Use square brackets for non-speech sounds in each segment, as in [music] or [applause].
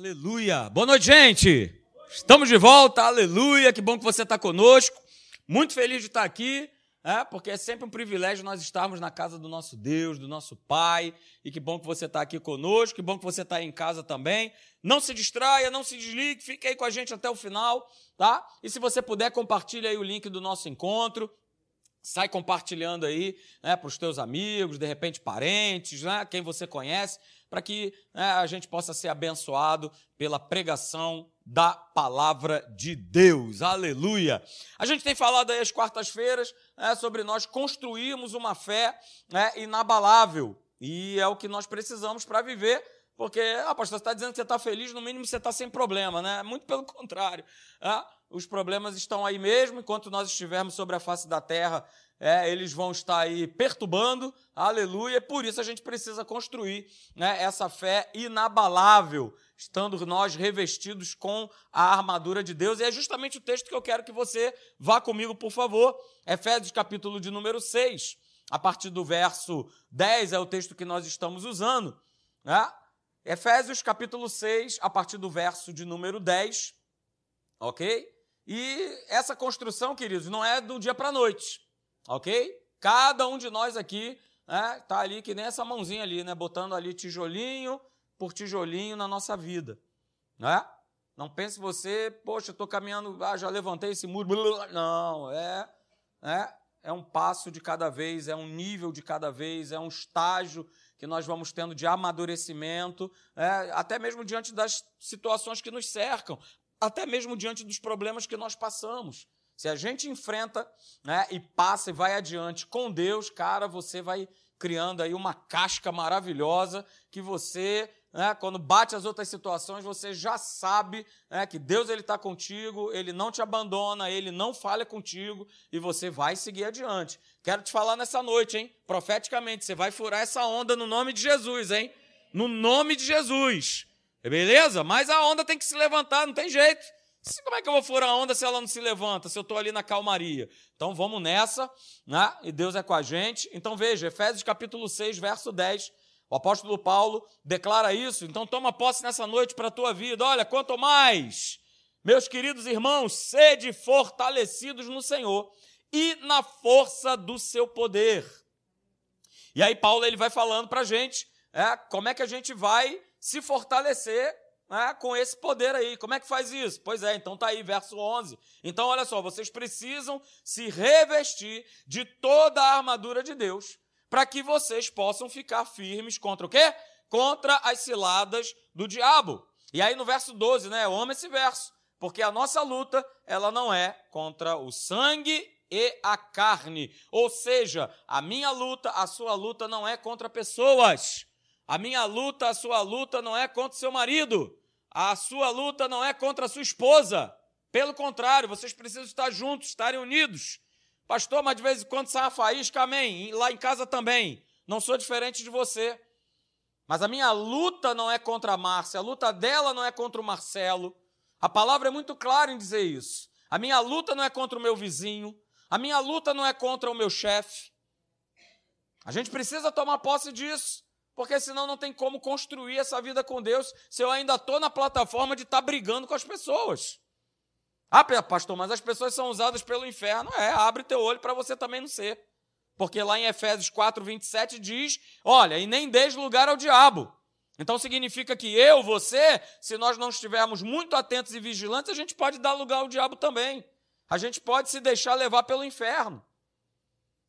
Aleluia! Boa noite, gente! Estamos de volta, aleluia! Que bom que você está conosco. Muito feliz de estar aqui, é, porque é sempre um privilégio nós estarmos na casa do nosso Deus, do nosso Pai. E que bom que você está aqui conosco, que bom que você está em casa também. Não se distraia, não se desligue, fique aí com a gente até o final, tá? E se você puder, compartilhe aí o link do nosso encontro. Sai compartilhando aí né, para os teus amigos, de repente parentes, né, quem você conhece, para que né, a gente possa ser abençoado pela pregação da palavra de Deus. Aleluia! A gente tem falado aí às quartas-feiras né, sobre nós construirmos uma fé né, inabalável. E é o que nós precisamos para viver porque, ah, pastor, você está dizendo que você está feliz, no mínimo você está sem problema, né? Muito pelo contrário. Ah, os problemas estão aí mesmo, enquanto nós estivermos sobre a face da terra, é, eles vão estar aí perturbando, aleluia. Por isso a gente precisa construir né, essa fé inabalável, estando nós revestidos com a armadura de Deus. E é justamente o texto que eu quero que você vá comigo, por favor. Efésios, capítulo de número 6, a partir do verso 10 é o texto que nós estamos usando. Né? Efésios capítulo 6, a partir do verso de número 10, ok? E essa construção, queridos, não é do dia para a noite, ok? Cada um de nós aqui né, tá ali que nem essa mãozinha ali, né? Botando ali tijolinho por tijolinho na nossa vida, né? Não pense você, poxa, estou caminhando, ah, já levantei esse muro. Não, é, é, é um passo de cada vez, é um nível de cada vez, é um estágio que nós vamos tendo de amadurecimento, é, até mesmo diante das situações que nos cercam, até mesmo diante dos problemas que nós passamos. Se a gente enfrenta né, e passa e vai adiante com Deus, cara, você vai criando aí uma casca maravilhosa que você né, quando bate as outras situações, você já sabe né, que Deus ele está contigo, Ele não te abandona, Ele não falha contigo e você vai seguir adiante. Quero te falar nessa noite, hein? Profeticamente, você vai furar essa onda no nome de Jesus, hein? No nome de Jesus. Beleza? Mas a onda tem que se levantar, não tem jeito. Como é que eu vou furar a onda se ela não se levanta, se eu estou ali na calmaria? Então vamos nessa, né? E Deus é com a gente. Então veja, Efésios capítulo 6, verso 10 o apóstolo Paulo declara isso, então toma posse nessa noite para a tua vida. Olha, quanto mais, meus queridos irmãos, sede fortalecidos no Senhor e na força do seu poder. E aí Paulo ele vai falando para a gente é, como é que a gente vai se fortalecer é, com esse poder aí. Como é que faz isso? Pois é, então tá aí, verso 11. Então, olha só, vocês precisam se revestir de toda a armadura de Deus para que vocês possam ficar firmes contra o quê? Contra as ciladas do diabo. E aí no verso 12, né? Eu amo esse verso, porque a nossa luta, ela não é contra o sangue e a carne. Ou seja, a minha luta, a sua luta não é contra pessoas. A minha luta, a sua luta não é contra seu marido. A sua luta não é contra a sua esposa. Pelo contrário, vocês precisam estar juntos, estarem unidos. Pastor, mas de vez em quando sai uma faísca, amém. Lá em casa também. Não sou diferente de você. Mas a minha luta não é contra a Márcia, a luta dela não é contra o Marcelo. A palavra é muito clara em dizer isso. A minha luta não é contra o meu vizinho, a minha luta não é contra o meu chefe. A gente precisa tomar posse disso, porque senão não tem como construir essa vida com Deus se eu ainda estou na plataforma de estar tá brigando com as pessoas. Ah, pastor, mas as pessoas são usadas pelo inferno. É, abre teu olho para você também não ser. Porque lá em Efésios 4, 27 diz: olha, e nem deis lugar ao diabo. Então significa que eu, você, se nós não estivermos muito atentos e vigilantes, a gente pode dar lugar ao diabo também. A gente pode se deixar levar pelo inferno.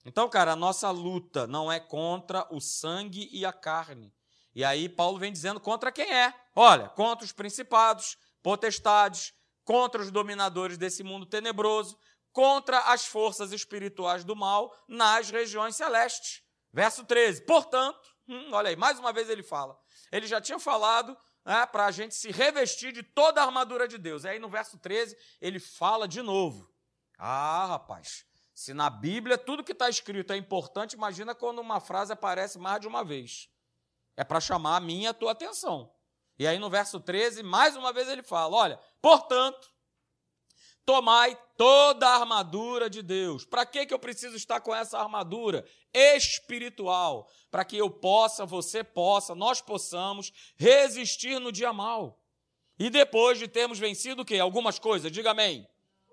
Então, cara, a nossa luta não é contra o sangue e a carne. E aí Paulo vem dizendo contra quem é? Olha, contra os principados, potestades, contra os dominadores desse mundo tenebroso, contra as forças espirituais do mal nas regiões celestes. Verso 13. Portanto, hum, olha aí, mais uma vez ele fala. Ele já tinha falado né, para a gente se revestir de toda a armadura de Deus. Aí no verso 13 ele fala de novo. Ah, rapaz, se na Bíblia tudo que está escrito é importante, imagina quando uma frase aparece mais de uma vez. É para chamar a minha e a tua atenção. E aí no verso 13, mais uma vez ele fala: olha, portanto, tomai toda a armadura de Deus. Para que, que eu preciso estar com essa armadura espiritual? Para que eu possa, você possa, nós possamos resistir no dia mal. E depois de termos vencido o quê? Algumas coisas, diga amém.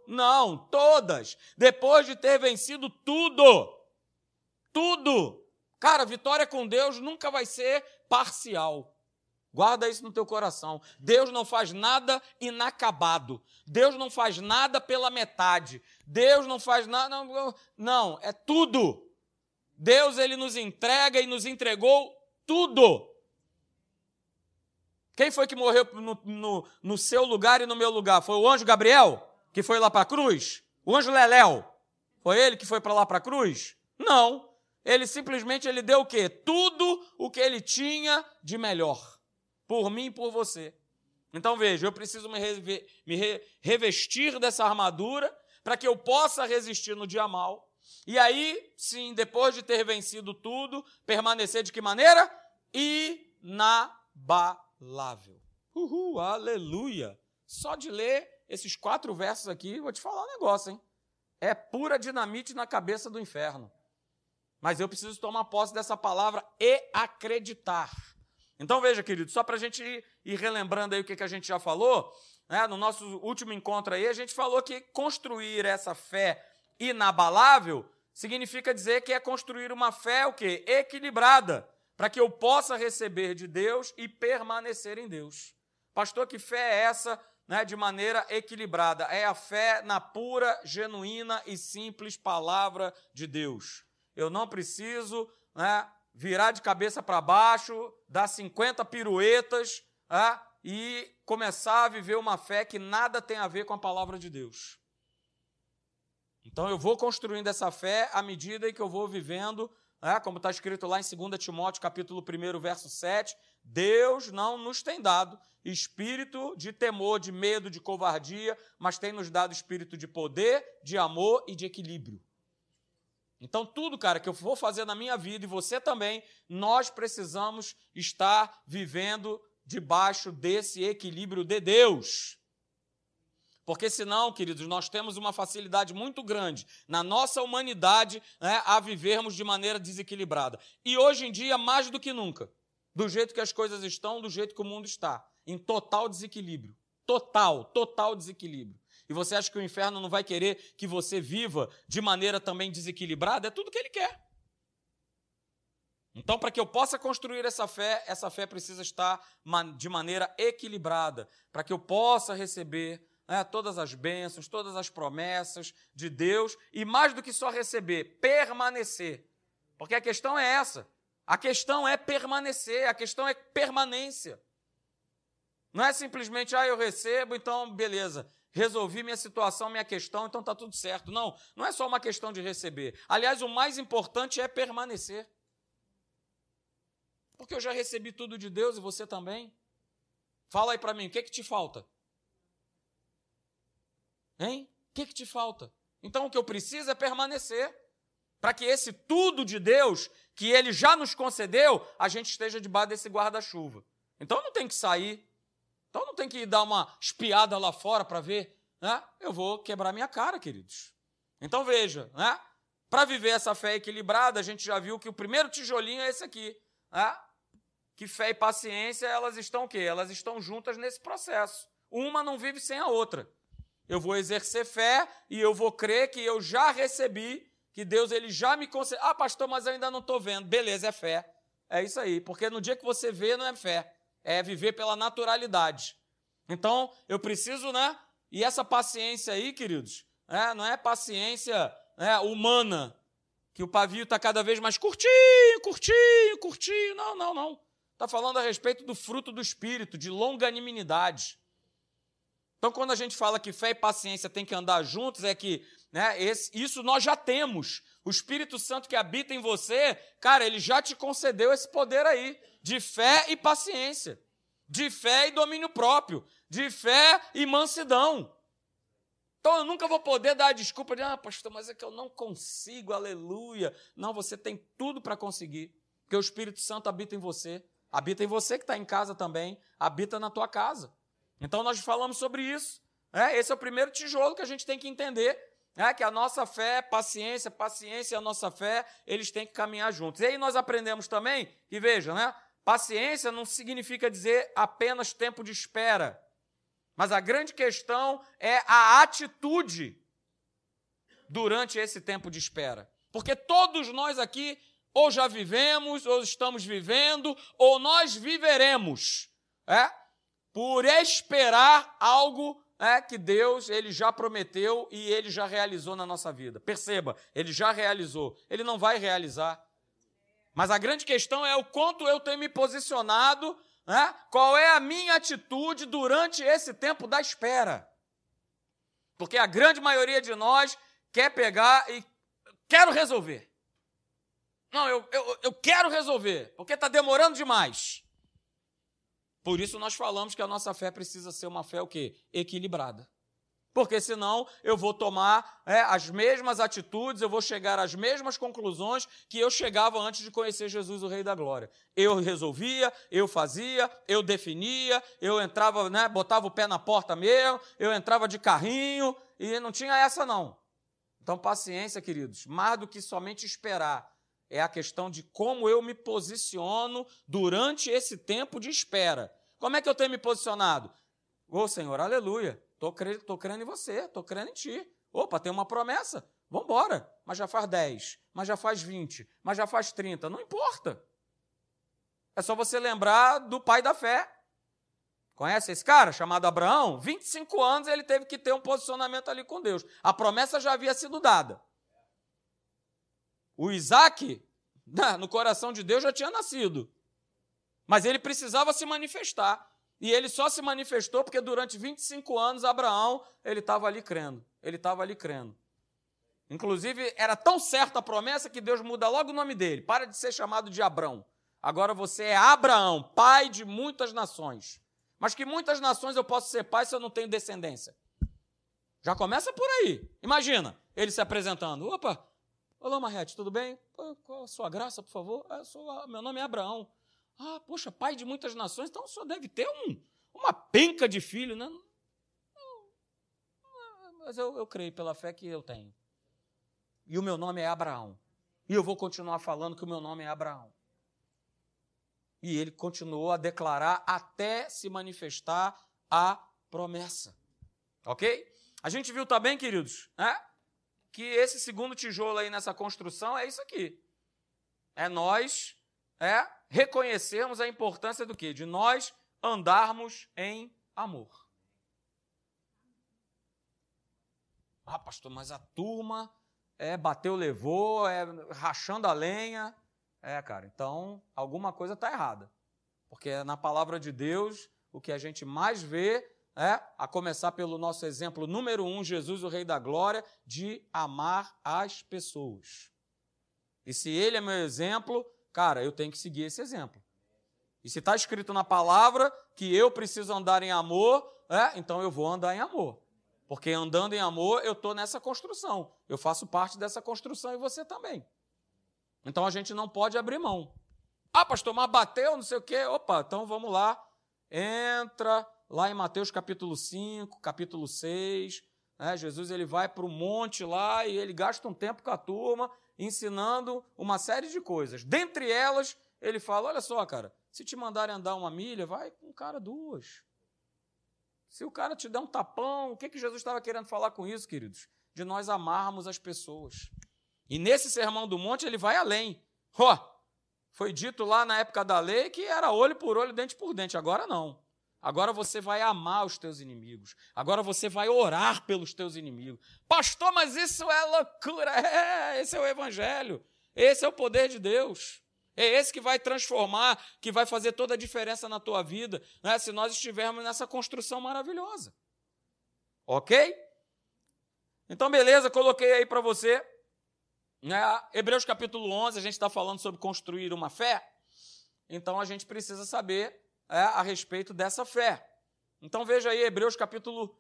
Não, todas. Depois de ter vencido tudo. Tudo. Cara, vitória com Deus nunca vai ser parcial. Guarda isso no teu coração. Deus não faz nada inacabado. Deus não faz nada pela metade. Deus não faz nada. Não, não, é tudo. Deus ele nos entrega e nos entregou tudo. Quem foi que morreu no, no, no seu lugar e no meu lugar? Foi o anjo Gabriel, que foi lá para a cruz? O anjo Leléu, foi ele que foi para lá para a cruz? Não. Ele simplesmente ele deu o quê? Tudo o que ele tinha de melhor. Por mim e por você. Então veja, eu preciso me, me re, revestir dessa armadura para que eu possa resistir no dia mal. E aí, sim, depois de ter vencido tudo, permanecer de que maneira? Inabalável. Uhul, aleluia. Só de ler esses quatro versos aqui, vou te falar um negócio, hein? É pura dinamite na cabeça do inferno. Mas eu preciso tomar posse dessa palavra e acreditar. Então veja, querido, só para a gente ir, relembrando aí o que, que a gente já falou, né? no nosso último encontro aí, a gente falou que construir essa fé inabalável significa dizer que é construir uma fé o quê? equilibrada, para que eu possa receber de Deus e permanecer em Deus. Pastor, que fé é essa né, de maneira equilibrada? É a fé na pura, genuína e simples palavra de Deus. Eu não preciso né, virar de cabeça para baixo, dar 50 piruetas né, e começar a viver uma fé que nada tem a ver com a palavra de Deus. Então eu vou construindo essa fé à medida que eu vou vivendo, né, como está escrito lá em 2 Timóteo, capítulo 1, verso 7, Deus não nos tem dado espírito de temor, de medo, de covardia, mas tem nos dado espírito de poder, de amor e de equilíbrio. Então, tudo, cara, que eu vou fazer na minha vida e você também, nós precisamos estar vivendo debaixo desse equilíbrio de Deus. Porque senão, queridos, nós temos uma facilidade muito grande na nossa humanidade né, a vivermos de maneira desequilibrada. E hoje em dia, mais do que nunca, do jeito que as coisas estão, do jeito que o mundo está, em total desequilíbrio. Total, total desequilíbrio. E você acha que o inferno não vai querer que você viva de maneira também desequilibrada? É tudo que ele quer. Então, para que eu possa construir essa fé, essa fé precisa estar de maneira equilibrada, para que eu possa receber né, todas as bênçãos, todas as promessas de Deus, e mais do que só receber, permanecer. Porque a questão é essa. A questão é permanecer, a questão é permanência. Não é simplesmente, ah, eu recebo, então beleza resolvi minha situação, minha questão, então está tudo certo. Não, não é só uma questão de receber. Aliás, o mais importante é permanecer. Porque eu já recebi tudo de Deus e você também. Fala aí para mim, o que, que te falta? Hein? O que, que te falta? Então o que eu preciso é permanecer. Para que esse tudo de Deus, que Ele já nos concedeu, a gente esteja debaixo desse guarda-chuva. Então não tem que sair, então não tem que dar uma espiada lá fora para ver, né? Eu vou quebrar minha cara, queridos. Então veja, né? Para viver essa fé equilibrada, a gente já viu que o primeiro tijolinho é esse aqui, né? Que fé e paciência, elas estão o quê? Elas estão juntas nesse processo. Uma não vive sem a outra. Eu vou exercer fé e eu vou crer que eu já recebi, que Deus ele já me concedeu. Ah, pastor, mas eu ainda não estou vendo. Beleza, é fé. É isso aí, porque no dia que você vê, não é fé é viver pela naturalidade. Então, eu preciso, né? E essa paciência aí, queridos, é, não é paciência né, humana, que o pavio está cada vez mais curtinho, curtinho, curtinho. Não, não, não. Está falando a respeito do fruto do Espírito, de longanimidade. Então, quando a gente fala que fé e paciência têm que andar juntos, é que né, esse, isso nós já temos. O Espírito Santo que habita em você, cara, ele já te concedeu esse poder aí de fé e paciência, de fé e domínio próprio, de fé e mansidão. Então eu nunca vou poder dar a desculpa de, ah, pastor, mas é que eu não consigo, aleluia. Não, você tem tudo para conseguir, porque o Espírito Santo habita em você, habita em você que está em casa também, habita na tua casa. Então nós falamos sobre isso. Né? Esse é o primeiro tijolo que a gente tem que entender é que a nossa fé, paciência, paciência e a nossa fé, eles têm que caminhar juntos. E aí nós aprendemos também que, veja, né? Paciência não significa dizer apenas tempo de espera. Mas a grande questão é a atitude durante esse tempo de espera. Porque todos nós aqui ou já vivemos, ou estamos vivendo, ou nós viveremos, é? Por esperar algo é, que Deus ele já prometeu e ele já realizou na nossa vida. Perceba, ele já realizou, ele não vai realizar. Mas a grande questão é o quanto eu tenho me posicionado, né? qual é a minha atitude durante esse tempo da espera. Porque a grande maioria de nós quer pegar e quero resolver. Não, eu, eu, eu quero resolver, porque está demorando demais. Por isso nós falamos que a nossa fé precisa ser uma fé o quê? Equilibrada. Porque senão eu vou tomar é, as mesmas atitudes, eu vou chegar às mesmas conclusões que eu chegava antes de conhecer Jesus, o Rei da Glória. Eu resolvia, eu fazia, eu definia, eu entrava, né, botava o pé na porta mesmo, eu entrava de carrinho e não tinha essa não. Então, paciência, queridos, mais do que somente esperar é a questão de como eu me posiciono durante esse tempo de espera. Como é que eu tenho me posicionado? Ô oh, Senhor, aleluia, estou crendo, tô crendo em você, estou crendo em ti. Opa, tem uma promessa, vamos embora. Mas já faz 10, mas já faz 20, mas já faz 30, não importa. É só você lembrar do pai da fé. Conhece esse cara chamado Abraão? 25 anos ele teve que ter um posicionamento ali com Deus. A promessa já havia sido dada. O Isaac, [laughs] no coração de Deus, já tinha nascido. Mas ele precisava se manifestar. E ele só se manifestou porque durante 25 anos Abraão, ele estava ali crendo. Ele estava ali crendo. Inclusive, era tão certa a promessa que Deus muda logo o nome dele. Para de ser chamado de Abrão. Agora você é Abraão, pai de muitas nações. Mas que muitas nações eu posso ser pai se eu não tenho descendência? Já começa por aí. Imagina, ele se apresentando. Opa, Olá, Marrete, tudo bem? Qual a sua graça, por favor? Ah, sou, meu nome é Abraão. Ah, poxa, pai de muitas nações, então senhor deve ter um, uma penca de filho, né? Mas eu, eu creio pela fé que eu tenho. E o meu nome é Abraão. E eu vou continuar falando que o meu nome é Abraão. E ele continuou a declarar até se manifestar a promessa. Ok? A gente viu também, queridos, né? que esse segundo tijolo aí nessa construção é isso aqui. É nós é reconhecermos a importância do quê? De nós andarmos em amor. Ah, pastor, mas a turma é bateu, levou, é rachando a lenha. É, cara, então alguma coisa está errada. Porque na palavra de Deus, o que a gente mais vê é, a começar pelo nosso exemplo número um, Jesus, o Rei da Glória, de amar as pessoas. E se ele é meu exemplo, cara, eu tenho que seguir esse exemplo. E se está escrito na palavra que eu preciso andar em amor, é, então eu vou andar em amor. Porque andando em amor, eu estou nessa construção. Eu faço parte dessa construção e você também. Então a gente não pode abrir mão. Ah, pastor, mas bateu, não sei o quê. Opa, então vamos lá. Entra, lá em Mateus capítulo 5, capítulo 6, né, Jesus ele vai para o monte lá e ele gasta um tempo com a turma ensinando uma série de coisas. Dentre elas, ele fala: olha só, cara, se te mandarem andar uma milha, vai com um cara duas. Se o cara te der um tapão, o que, que Jesus estava querendo falar com isso, queridos? De nós amarmos as pessoas. E nesse sermão do monte ele vai além. Ó, oh, foi dito lá na época da lei que era olho por olho, dente por dente. Agora não. Agora você vai amar os teus inimigos. Agora você vai orar pelos teus inimigos. Pastor, mas isso é loucura. É, esse é o evangelho. Esse é o poder de Deus. É esse que vai transformar, que vai fazer toda a diferença na tua vida, né, se nós estivermos nessa construção maravilhosa. Ok? Então, beleza, coloquei aí para você. Né, Hebreus capítulo 11, a gente está falando sobre construir uma fé. Então, a gente precisa saber é, a respeito dessa fé. Então veja aí Hebreus capítulo,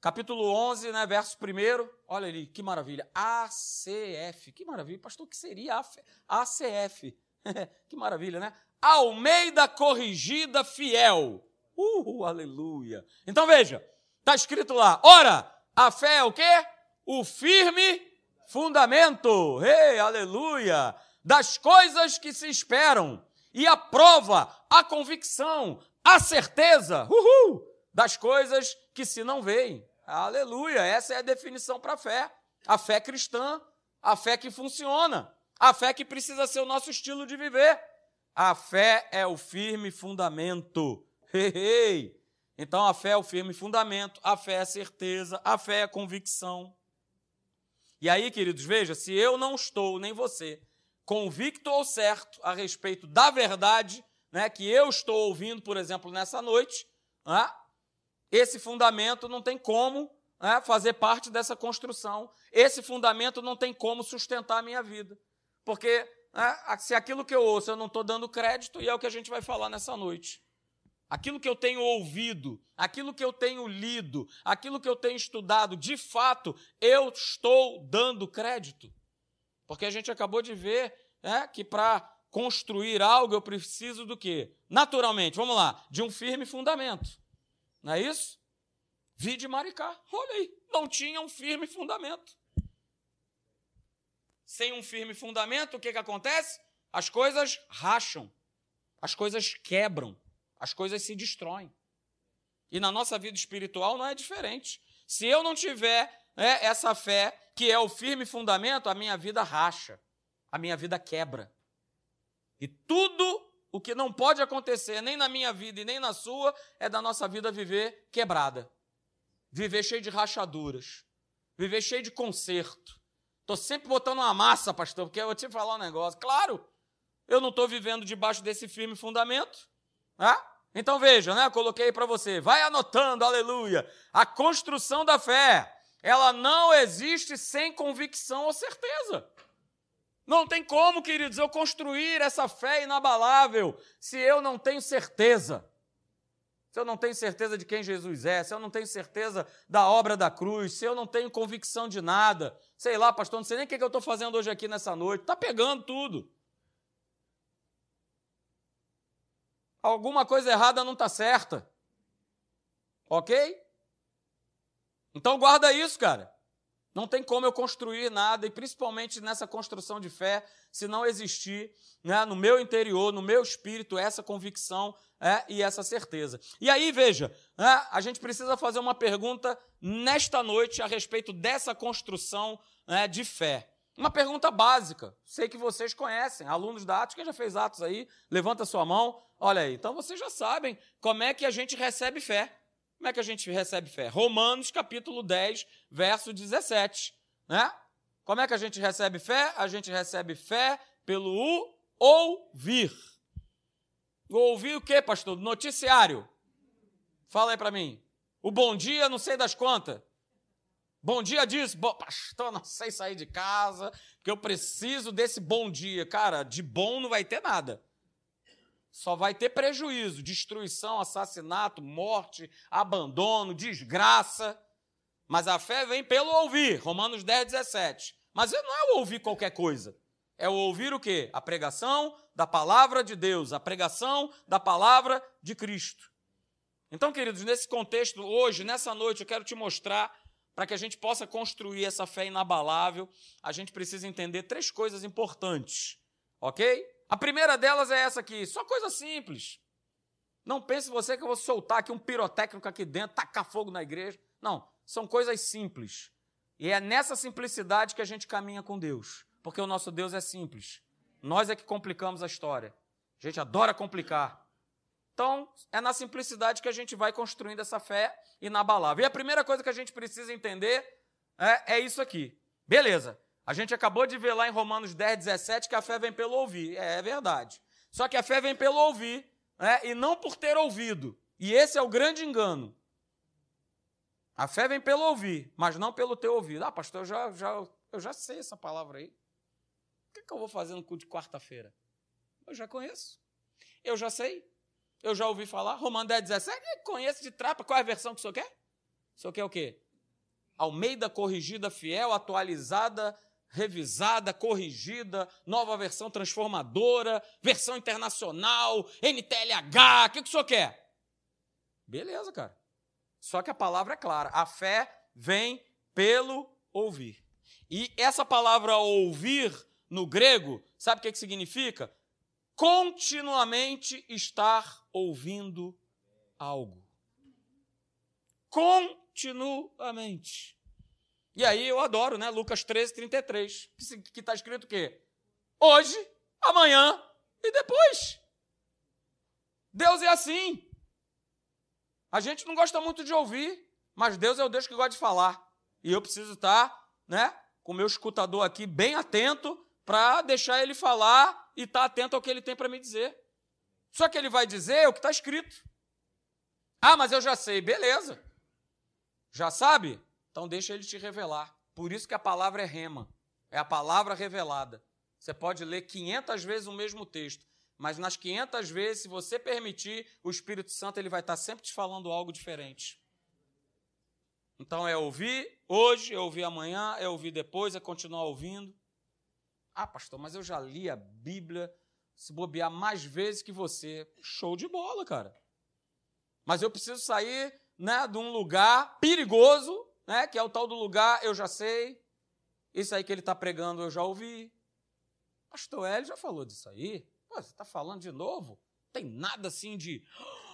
capítulo 11, né, verso 1. Olha ali, que maravilha. ACF. Que maravilha. Pastor, o que seria ACF? [laughs] que maravilha, né? Almeida corrigida fiel. Uh, aleluia. Então veja, está escrito lá. Ora, a fé é o quê? O firme fundamento. Ei, hey, aleluia. Das coisas que se esperam e a prova, a convicção, a certeza uhul, das coisas que se não veem. Aleluia! Essa é a definição para a fé. A fé cristã, a fé que funciona, a fé que precisa ser o nosso estilo de viver. A fé é o firme fundamento. Hey, hey. Então a fé é o firme fundamento, a fé é a certeza, a fé é a convicção. E aí, queridos, veja, se eu não estou, nem você, convicto ou certo a respeito da verdade né, que eu estou ouvindo, por exemplo, nessa noite, né, esse fundamento não tem como né, fazer parte dessa construção, esse fundamento não tem como sustentar a minha vida. Porque né, se aquilo que eu ouço eu não estou dando crédito, e é o que a gente vai falar nessa noite. Aquilo que eu tenho ouvido, aquilo que eu tenho lido, aquilo que eu tenho estudado, de fato, eu estou dando crédito. Porque a gente acabou de ver é, que para construir algo eu preciso do quê? Naturalmente, vamos lá, de um firme fundamento. Não é isso? Vi de Maricá, olha aí, não tinha um firme fundamento. Sem um firme fundamento, o que, que acontece? As coisas racham, as coisas quebram as coisas se destroem. E na nossa vida espiritual não é diferente. Se eu não tiver né, essa fé, que é o firme fundamento, a minha vida racha, a minha vida quebra. E tudo o que não pode acontecer, nem na minha vida e nem na sua, é da nossa vida viver quebrada. Viver cheio de rachaduras. Viver cheio de conserto. Estou sempre botando uma massa, pastor, porque eu vou te falar um negócio. Claro, eu não estou vivendo debaixo desse firme fundamento. Ah? Então veja, né? Eu coloquei para você. Vai anotando, aleluia. A construção da fé, ela não existe sem convicção ou certeza. Não tem como, queridos, eu construir essa fé inabalável se eu não tenho certeza. Se eu não tenho certeza de quem Jesus é, se eu não tenho certeza da obra da cruz, se eu não tenho convicção de nada, sei lá, pastor, não sei nem o que eu estou fazendo hoje aqui nessa noite, está pegando tudo. alguma coisa errada não está certa. Ok? Então guarda isso, cara. Não tem como eu construir nada, e principalmente nessa construção de fé, se não existir né, no meu interior, no meu espírito, essa convicção é, e essa certeza. E aí, veja, né, a gente precisa fazer uma pergunta nesta noite a respeito dessa construção né, de fé. Uma pergunta básica, sei que vocês conhecem, alunos da Atos, quem já fez Atos aí, levanta sua mão, olha aí. Então vocês já sabem como é que a gente recebe fé. Como é que a gente recebe fé? Romanos capítulo 10, verso 17, né? Como é que a gente recebe fé? A gente recebe fé pelo ouvir. Ouvir o quê, pastor? Noticiário. Fala aí para mim. O bom dia, não sei das quantas. Bom dia diz, pastor, não sei sair de casa, porque eu preciso desse bom dia. Cara, de bom não vai ter nada. Só vai ter prejuízo, destruição, assassinato, morte, abandono, desgraça. Mas a fé vem pelo ouvir, Romanos 10, 17. Mas não é o ouvir qualquer coisa. É o ouvir o quê? A pregação da palavra de Deus, a pregação da palavra de Cristo. Então, queridos, nesse contexto, hoje, nessa noite, eu quero te mostrar para que a gente possa construir essa fé inabalável, a gente precisa entender três coisas importantes, ok? A primeira delas é essa aqui, só coisa simples. Não pense você que eu vou soltar aqui um pirotécnico aqui dentro, tacar fogo na igreja. Não, são coisas simples. E é nessa simplicidade que a gente caminha com Deus, porque o nosso Deus é simples. Nós é que complicamos a história. A gente adora complicar. Então, é na simplicidade que a gente vai construindo essa fé inabalável. E a primeira coisa que a gente precisa entender é, é isso aqui. Beleza, a gente acabou de ver lá em Romanos 10, 17 que a fé vem pelo ouvir. É, é verdade. Só que a fé vem pelo ouvir, né? e não por ter ouvido. E esse é o grande engano. A fé vem pelo ouvir, mas não pelo ter ouvido. Ah, pastor, eu já, já, eu já sei essa palavra aí. O que, é que eu vou fazer no culto de quarta-feira? Eu já conheço. Eu já sei. Eu já ouvi falar. Romano 10, 17, conheço de trapa. Qual é a versão que o senhor quer? O senhor quer o quê? Almeida corrigida, fiel, atualizada, revisada, corrigida, nova versão transformadora, versão internacional, NTLH. O que, que o senhor quer? Beleza, cara. Só que a palavra é clara. A fé vem pelo ouvir. E essa palavra ouvir, no grego, sabe o que, que significa? continuamente estar ouvindo algo. continuamente. E aí eu adoro, né? Lucas 13, 33, que está escrito o quê? Hoje, amanhã e depois. Deus é assim. A gente não gosta muito de ouvir, mas Deus é o Deus que gosta de falar. E eu preciso estar, né, com o meu escutador aqui bem atento para deixar ele falar e estar atento ao que ele tem para me dizer. Só que ele vai dizer o que está escrito. Ah, mas eu já sei, beleza. Já sabe? Então deixa ele te revelar. Por isso que a palavra é rema, é a palavra revelada. Você pode ler 500 vezes o mesmo texto, mas nas 500 vezes, se você permitir, o Espírito Santo ele vai estar sempre te falando algo diferente. Então é ouvir hoje, é ouvir amanhã, é ouvir depois, é continuar ouvindo. Ah, pastor, mas eu já li a Bíblia, se bobear mais vezes que você. Show de bola, cara. Mas eu preciso sair né, de um lugar perigoso, né, que é o tal do lugar eu já sei. Isso aí que ele está pregando eu já ouvi. Pastor Hélio já falou disso aí. Pô, você está falando de novo? Tem nada assim de. [gasps]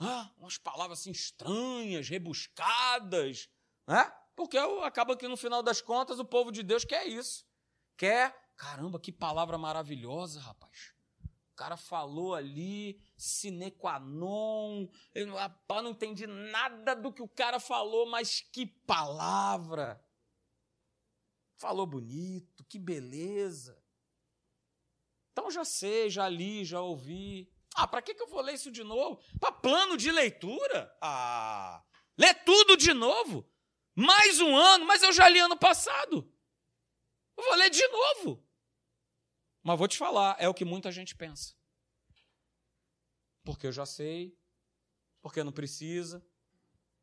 Ah, umas palavras assim estranhas, rebuscadas. Né? Porque acaba que no final das contas o povo de Deus quer isso. Quer. Caramba, que palavra maravilhosa, rapaz cara falou ali, sine qua non, eu rapaz, não entendi nada do que o cara falou, mas que palavra! Falou bonito, que beleza. Então já sei, já li, já ouvi. Ah, para que, que eu vou ler isso de novo? Para plano de leitura? Ah, lê tudo de novo. Mais um ano, mas eu já li ano passado. Eu vou ler de novo. Mas vou te falar, é o que muita gente pensa. Porque eu já sei, porque não precisa.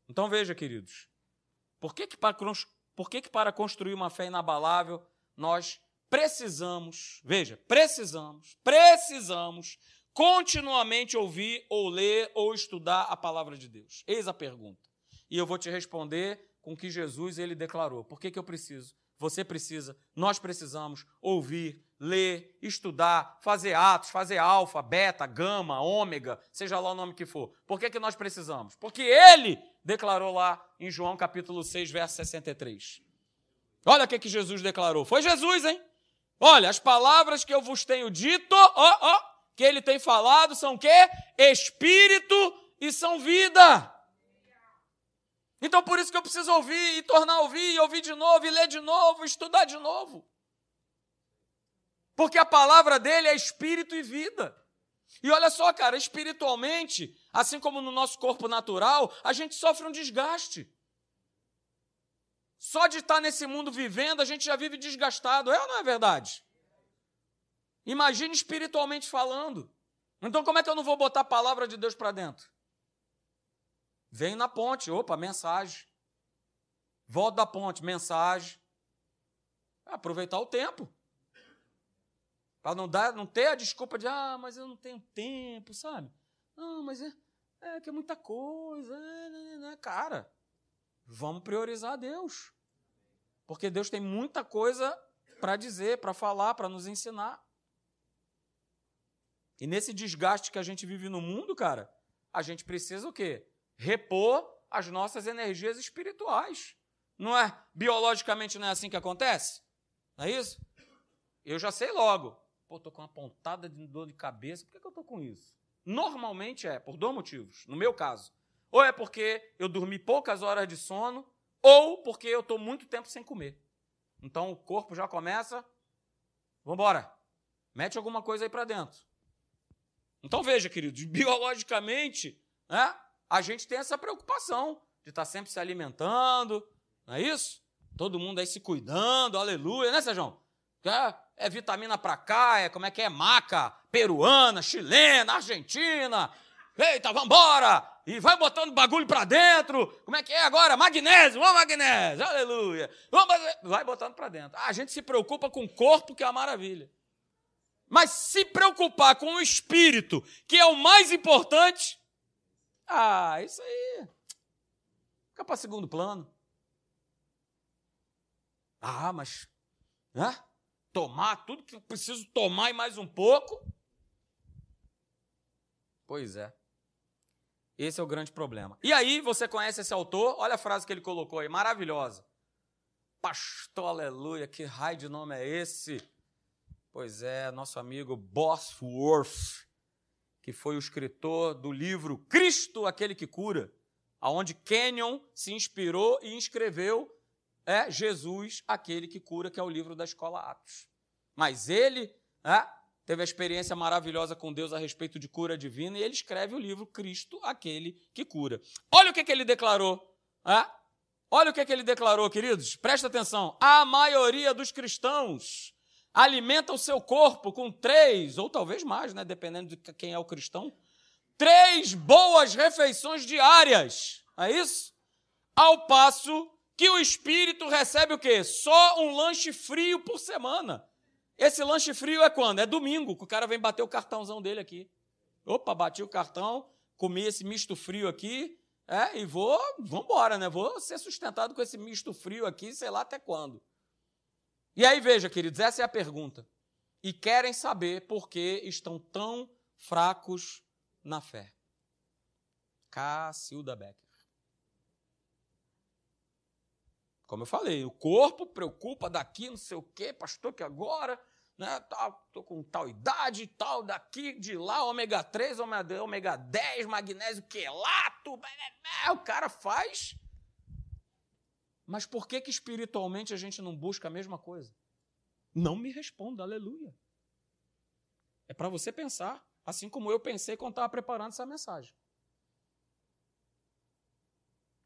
Então veja, queridos, por que, que, para, por que, que para construir uma fé inabalável nós precisamos, veja, precisamos, precisamos continuamente ouvir ou ler ou estudar a palavra de Deus? Eis a pergunta. E eu vou te responder com o que Jesus ele declarou. Por que, que eu preciso? Você precisa, nós precisamos ouvir, ler, estudar, fazer atos, fazer alfa, beta, gama, ômega, seja lá o nome que for. Por que, que nós precisamos? Porque ele declarou lá em João capítulo 6, verso 63. Olha o que, que Jesus declarou. Foi Jesus, hein? Olha, as palavras que eu vos tenho dito, ó, ó, que ele tem falado são quê? Espírito e são vida. Então por isso que eu preciso ouvir e tornar a ouvir, e ouvir de novo, e ler de novo, estudar de novo. Porque a palavra dele é espírito e vida. E olha só, cara, espiritualmente, assim como no nosso corpo natural, a gente sofre um desgaste. Só de estar nesse mundo vivendo, a gente já vive desgastado, é ou não é verdade? Imagine espiritualmente falando. Então, como é que eu não vou botar a palavra de Deus para dentro? Venho na ponte, opa, mensagem. Volto da ponte, mensagem. Aproveitar o tempo. Para não, dar, não ter a desculpa de, ah, mas eu não tenho tempo, sabe? Não, mas é, é que é muita coisa. É, né, cara, vamos priorizar Deus. Porque Deus tem muita coisa para dizer, para falar, para nos ensinar. E nesse desgaste que a gente vive no mundo, cara, a gente precisa o quê? repor as nossas energias espirituais. Não é? Biologicamente não é assim que acontece? Não é isso? Eu já sei logo. Pô, tô com uma pontada de dor de cabeça. Por que, que eu tô com isso? Normalmente é por dois motivos, no meu caso. Ou é porque eu dormi poucas horas de sono, ou porque eu estou muito tempo sem comer. Então o corpo já começa. Vamos embora. Mete alguma coisa aí para dentro. Então veja, queridos, [laughs] biologicamente, né, a gente tem essa preocupação de estar sempre se alimentando, não é isso? Todo mundo aí se cuidando, aleluia, né, Sérgio? É, é vitamina pra cá, é como é que é? Maca, peruana, chilena, argentina. Eita, vambora! E vai botando bagulho pra dentro. Como é que é agora? Magnésio, vamos magnésio, aleluia. Vamos, vai botando pra dentro. A gente se preocupa com o corpo, que é uma maravilha. Mas se preocupar com o espírito, que é o mais importante, ah, isso aí. Fica para segundo plano. Ah, mas. Né? Tomar tudo que eu preciso tomar e mais um pouco. Pois é. Esse é o grande problema. E aí, você conhece esse autor? Olha a frase que ele colocou aí, maravilhosa. Pastor, aleluia, que raio de nome é esse? Pois é, nosso amigo Bosworth, que foi o escritor do livro Cristo, aquele que cura, aonde Kenyon se inspirou e escreveu é Jesus, aquele que cura, que é o livro da Escola Atos. Mas ele é, teve a experiência maravilhosa com Deus a respeito de cura divina e ele escreve o livro Cristo, aquele que cura. Olha o que, que ele declarou. É? Olha o que, que ele declarou, queridos. Presta atenção. A maioria dos cristãos alimenta o seu corpo com três, ou talvez mais, né, dependendo de quem é o cristão, três boas refeições diárias. É isso? Ao passo que o espírito recebe o quê? Só um lanche frio por semana. Esse lanche frio é quando? É domingo, que o cara vem bater o cartãozão dele aqui. Opa, bati o cartão, comi esse misto frio aqui, é, e vou, vamos embora, né? Vou ser sustentado com esse misto frio aqui, sei lá até quando. E aí, veja, queridos, essa é a pergunta. E querem saber por que estão tão fracos na fé. Cacilda Becker. Como eu falei, o corpo preocupa daqui, não sei o quê, pastor, que agora, né, tá, tô com tal idade, tal, daqui, de lá, ômega 3, ômega, ômega 10, magnésio quelato, o cara faz. Mas por que que espiritualmente a gente não busca a mesma coisa? Não me responda, aleluia. É para você pensar, assim como eu pensei quando estava preparando essa mensagem.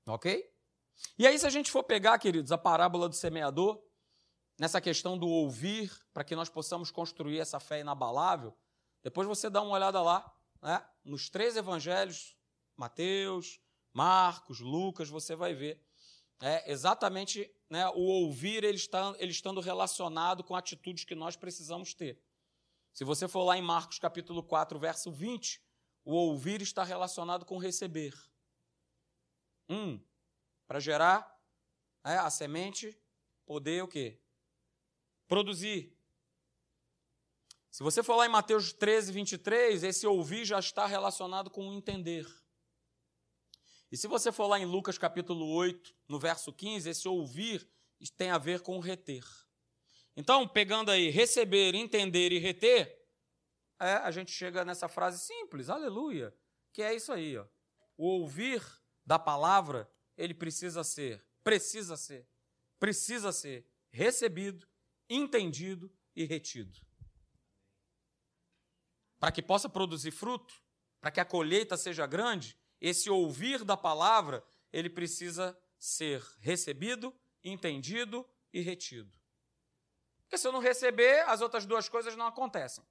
Ok? E aí, se a gente for pegar, queridos, a parábola do semeador, nessa questão do ouvir, para que nós possamos construir essa fé inabalável, depois você dá uma olhada lá, né? nos três evangelhos, Mateus, Marcos, Lucas, você vai ver. É, exatamente né, o ouvir ele, está, ele estando relacionado com atitudes que nós precisamos ter. Se você for lá em Marcos capítulo 4, verso 20, o ouvir está relacionado com receber. Um, para gerar é, a semente, poder o quê? Produzir. Se você for lá em Mateus 13, 23, esse ouvir já está relacionado com o entender. E se você for lá em Lucas capítulo 8, no verso 15, esse ouvir tem a ver com reter. Então, pegando aí receber, entender e reter, é, a gente chega nessa frase simples, aleluia, que é isso aí. Ó. O ouvir da palavra ele precisa ser, precisa ser, precisa ser recebido, entendido e retido. Para que possa produzir fruto, para que a colheita seja grande, esse ouvir da palavra, ele precisa ser recebido, entendido e retido. Porque se eu não receber, as outras duas coisas não acontecem.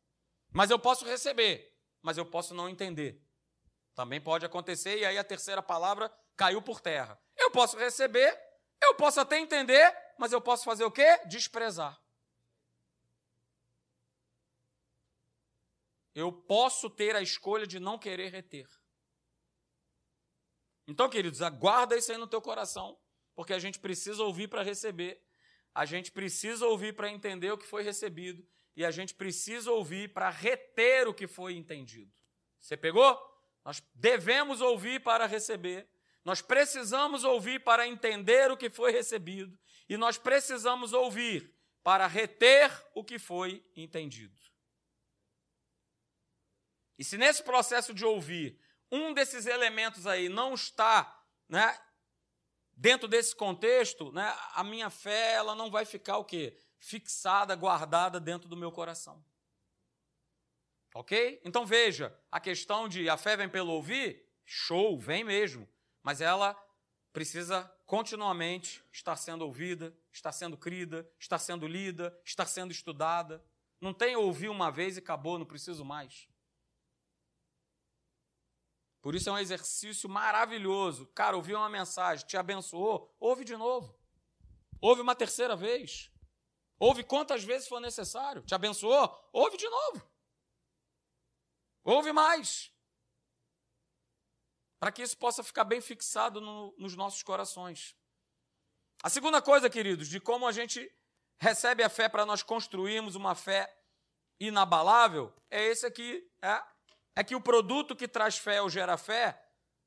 Mas eu posso receber, mas eu posso não entender. Também pode acontecer, e aí a terceira palavra caiu por terra. Eu posso receber, eu posso até entender, mas eu posso fazer o quê? Desprezar. Eu posso ter a escolha de não querer reter. Então, queridos, aguarda isso aí no teu coração, porque a gente precisa ouvir para receber, a gente precisa ouvir para entender o que foi recebido e a gente precisa ouvir para reter o que foi entendido. Você pegou? Nós devemos ouvir para receber, nós precisamos ouvir para entender o que foi recebido, e nós precisamos ouvir para reter o que foi entendido. E se nesse processo de ouvir, um desses elementos aí não está né, dentro desse contexto, né, a minha fé ela não vai ficar o quê? Fixada, guardada dentro do meu coração. Ok? Então veja, a questão de a fé vem pelo ouvir, show, vem mesmo. Mas ela precisa continuamente estar sendo ouvida, estar sendo crida, estar sendo lida, estar sendo estudada. Não tem ouvir uma vez e acabou, não preciso mais. Por isso é um exercício maravilhoso. Cara, ouvir uma mensagem, te abençoou, ouve de novo. Ouve uma terceira vez. Ouve quantas vezes for necessário. Te abençoou? Ouve de novo. Ouve mais. Para que isso possa ficar bem fixado no, nos nossos corações. A segunda coisa, queridos, de como a gente recebe a fé para nós construirmos uma fé inabalável, é esse aqui, é, é que o produto que traz fé ou gera fé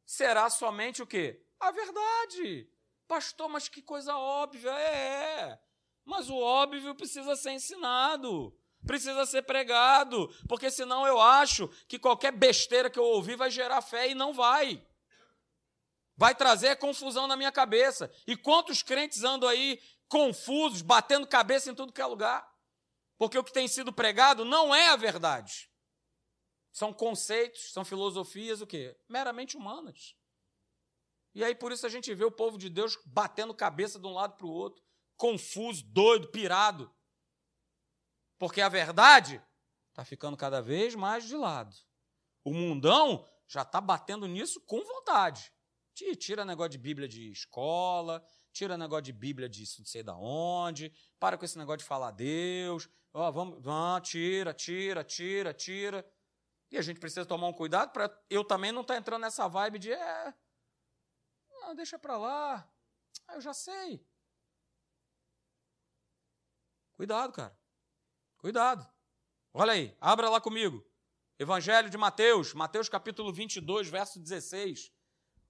será somente o quê? A verdade. Pastor, mas que coisa óbvia. É, é. Mas o óbvio precisa ser ensinado, precisa ser pregado, porque senão eu acho que qualquer besteira que eu ouvir vai gerar fé e não vai. Vai trazer confusão na minha cabeça. E quantos crentes andam aí confusos, batendo cabeça em tudo que é lugar? Porque o que tem sido pregado não é a verdade. São conceitos, são filosofias o quê? Meramente humanas. E aí por isso a gente vê o povo de Deus batendo cabeça de um lado para o outro, confuso, doido, pirado. Porque a verdade está ficando cada vez mais de lado. O mundão já está batendo nisso com vontade. Tira negócio de Bíblia de escola, tira negócio de Bíblia de não sei da onde, para com esse negócio de falar Deus, ó, vamos, vamos, tira, tira, tira, tira. E a gente precisa tomar um cuidado para eu também não estar tá entrando nessa vibe de é, não, deixa para lá, ah, eu já sei. Cuidado, cara. Cuidado. Olha aí, abra lá comigo. Evangelho de Mateus, Mateus capítulo 22, verso 16.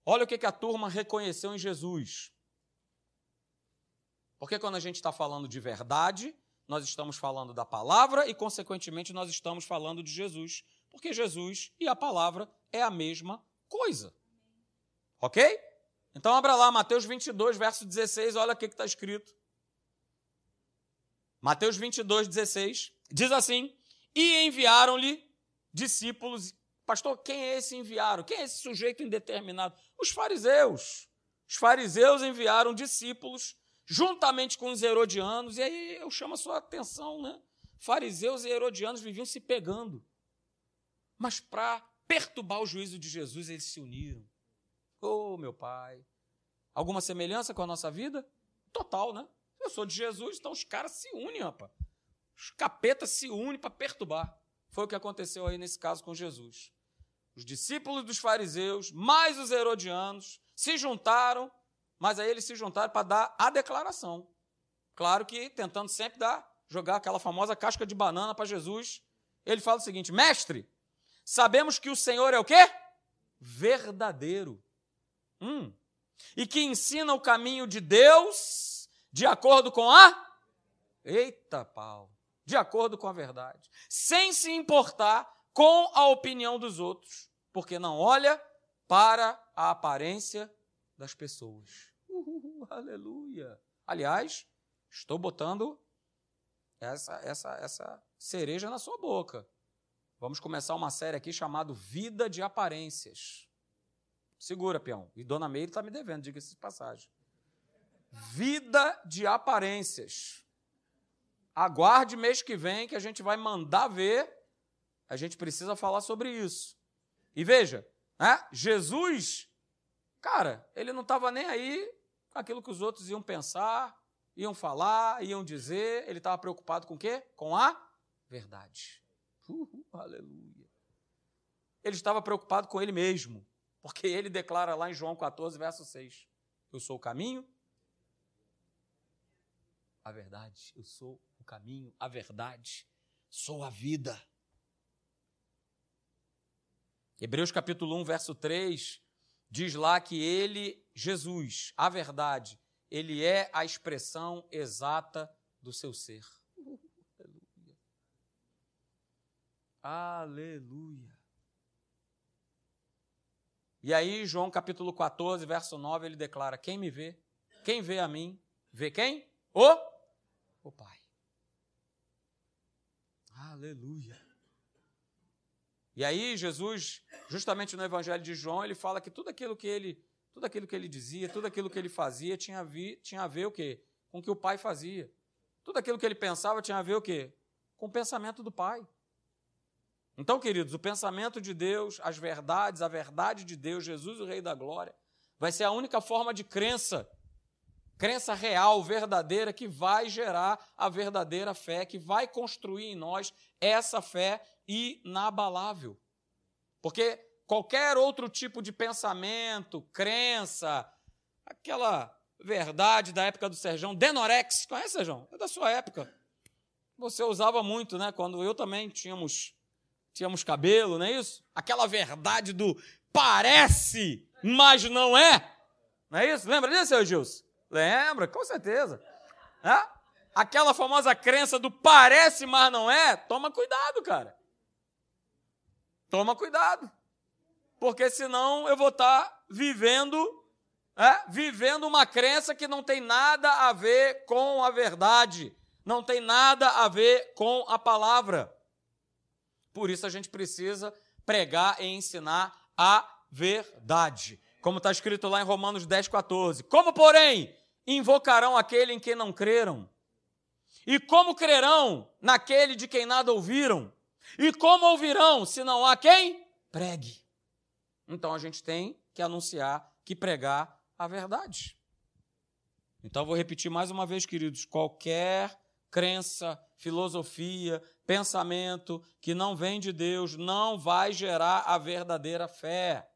Olha o que, a turma reconheceu em Jesus. Porque quando a gente está falando de verdade, nós estamos falando da palavra e, consequentemente, nós estamos falando de Jesus. Porque Jesus e a palavra é a mesma coisa. Ok? Então, abra lá Mateus 22, verso 16, olha o que está escrito. Mateus 22, 16, diz assim: E enviaram-lhe discípulos. Pastor, quem é esse enviaram? Quem é esse sujeito indeterminado? Os fariseus. Os fariseus enviaram discípulos juntamente com os herodianos, e aí eu chamo a sua atenção, né? Fariseus e herodianos viviam se pegando. Mas para perturbar o juízo de Jesus, eles se uniram. Oh, meu pai. Alguma semelhança com a nossa vida? Total, né? Eu sou de Jesus, então os caras se unem, rapaz. Os capetas se unem para perturbar. Foi o que aconteceu aí nesse caso com Jesus. Os discípulos dos fariseus, mais os herodianos, se juntaram, mas aí eles se juntaram para dar a declaração. Claro que tentando sempre dar, jogar aquela famosa casca de banana para Jesus. Ele fala o seguinte: Mestre, sabemos que o Senhor é o quê? Verdadeiro. Hum. E que ensina o caminho de Deus de acordo com a. Eita, pau! De acordo com a verdade. Sem se importar com a opinião dos outros. Porque não olha para a aparência das pessoas. Uhul, aleluia! Aliás, estou botando essa, essa, essa cereja na sua boca. Vamos começar uma série aqui chamada Vida de Aparências. Segura, peão. E Dona Meire está me devendo, diga-se de passagem. Vida de aparências. Aguarde mês que vem que a gente vai mandar ver. A gente precisa falar sobre isso. E veja, né? Jesus, cara, ele não estava nem aí com aquilo que os outros iam pensar, iam falar, iam dizer. Ele estava preocupado com o quê? Com a verdade. Uh, aleluia. Ele estava preocupado com ele mesmo, porque ele declara lá em João 14, verso 6: Eu sou o caminho, a verdade, eu sou o caminho, a verdade, sou a vida. Hebreus capítulo 1, verso 3, diz lá que ele, Jesus, a verdade, ele é a expressão exata do seu ser. aleluia. Aleluia. E aí, João capítulo 14, verso 9, ele declara: Quem me vê? Quem vê a mim? Vê quem? O o Pai. Aleluia. E aí Jesus, justamente no Evangelho de João, ele fala que tudo aquilo que ele, tudo aquilo que ele dizia, tudo aquilo que ele fazia tinha a, ver, tinha a ver o quê? Com o que o Pai fazia. Tudo aquilo que ele pensava tinha a ver o quê? Com o pensamento do Pai. Então, queridos, o pensamento de Deus, as verdades, a verdade de Deus, Jesus, o Rei da Glória, vai ser a única forma de crença crença real, verdadeira, que vai gerar a verdadeira fé, que vai construir em nós essa fé inabalável. Porque qualquer outro tipo de pensamento, crença, aquela verdade da época do Serjão, Denorex, conhece, Serjão? É da sua época. Você usava muito, né? Quando eu também tínhamos, tínhamos cabelo, não é isso? Aquela verdade do parece mas não é. Não é isso? Lembra disso, seu Gilson? Lembra, com certeza. É? Aquela famosa crença do parece, mas não é. Toma cuidado, cara. Toma cuidado. Porque senão eu vou estar tá vivendo, é? vivendo uma crença que não tem nada a ver com a verdade. Não tem nada a ver com a palavra. Por isso a gente precisa pregar e ensinar a verdade. Como está escrito lá em Romanos 10, 14. Como, porém, invocarão aquele em quem não creram? E como crerão naquele de quem nada ouviram? E como ouvirão se não há quem pregue? Então a gente tem que anunciar, que pregar a verdade. Então vou repetir mais uma vez, queridos: qualquer crença, filosofia, pensamento que não vem de Deus não vai gerar a verdadeira fé.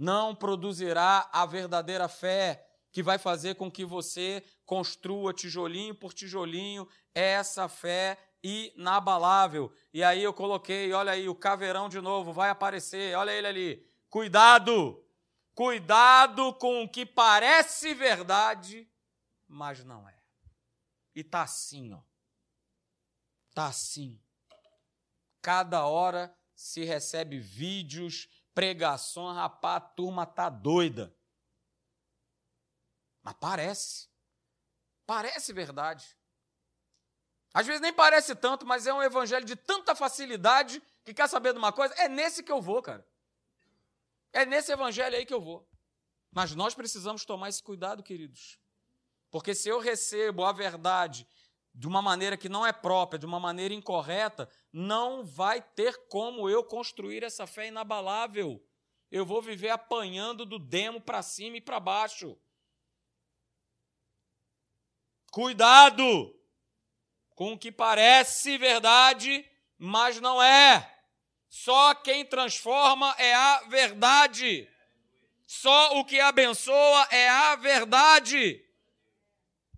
Não produzirá a verdadeira fé que vai fazer com que você construa tijolinho por tijolinho essa fé inabalável. E aí eu coloquei, olha aí, o caveirão de novo vai aparecer, olha ele ali. Cuidado! Cuidado com o que parece verdade, mas não é. E tá assim, ó. Tá assim. Cada hora se recebe vídeos, pregações, rapaz, a turma tá doida. Mas parece. Parece verdade. Às vezes nem parece tanto, mas é um evangelho de tanta facilidade que quer saber de uma coisa? É nesse que eu vou, cara. É nesse evangelho aí que eu vou. Mas nós precisamos tomar esse cuidado, queridos. Porque se eu recebo a verdade de uma maneira que não é própria, de uma maneira incorreta, não vai ter como eu construir essa fé inabalável. Eu vou viver apanhando do demo para cima e para baixo. Cuidado com o que parece verdade, mas não é. Só quem transforma é a verdade. Só o que abençoa é a verdade.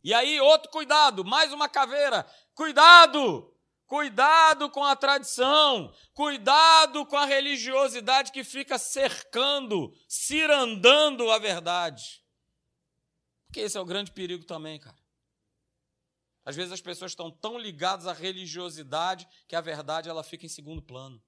E aí, outro cuidado, mais uma caveira. Cuidado! Cuidado com a tradição, cuidado com a religiosidade que fica cercando, cirandando a verdade. Porque esse é o grande perigo também, cara. Às vezes as pessoas estão tão ligadas à religiosidade que a verdade ela fica em segundo plano.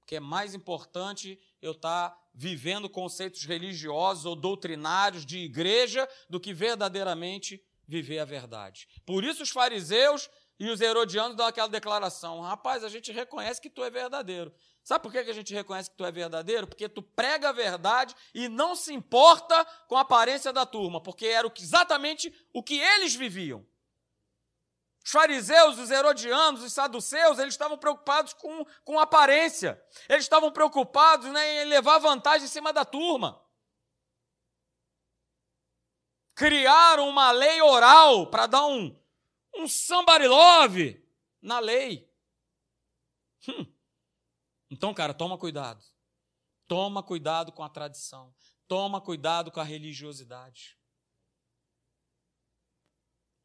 Porque é mais importante eu estar tá vivendo conceitos religiosos ou doutrinários de igreja do que verdadeiramente viver a verdade. Por isso os fariseus e os herodianos dão aquela declaração: rapaz, a gente reconhece que tu é verdadeiro. Sabe por que a gente reconhece que tu é verdadeiro? Porque tu prega a verdade e não se importa com a aparência da turma, porque era exatamente o que eles viviam. Os fariseus, os herodianos, os saduceus, eles estavam preocupados com, com aparência. Eles estavam preocupados né, em levar vantagem em cima da turma. Criaram uma lei oral para dar um, um somebody love na lei. Hum. Então, cara, toma cuidado. Toma cuidado com a tradição. Toma cuidado com a religiosidade.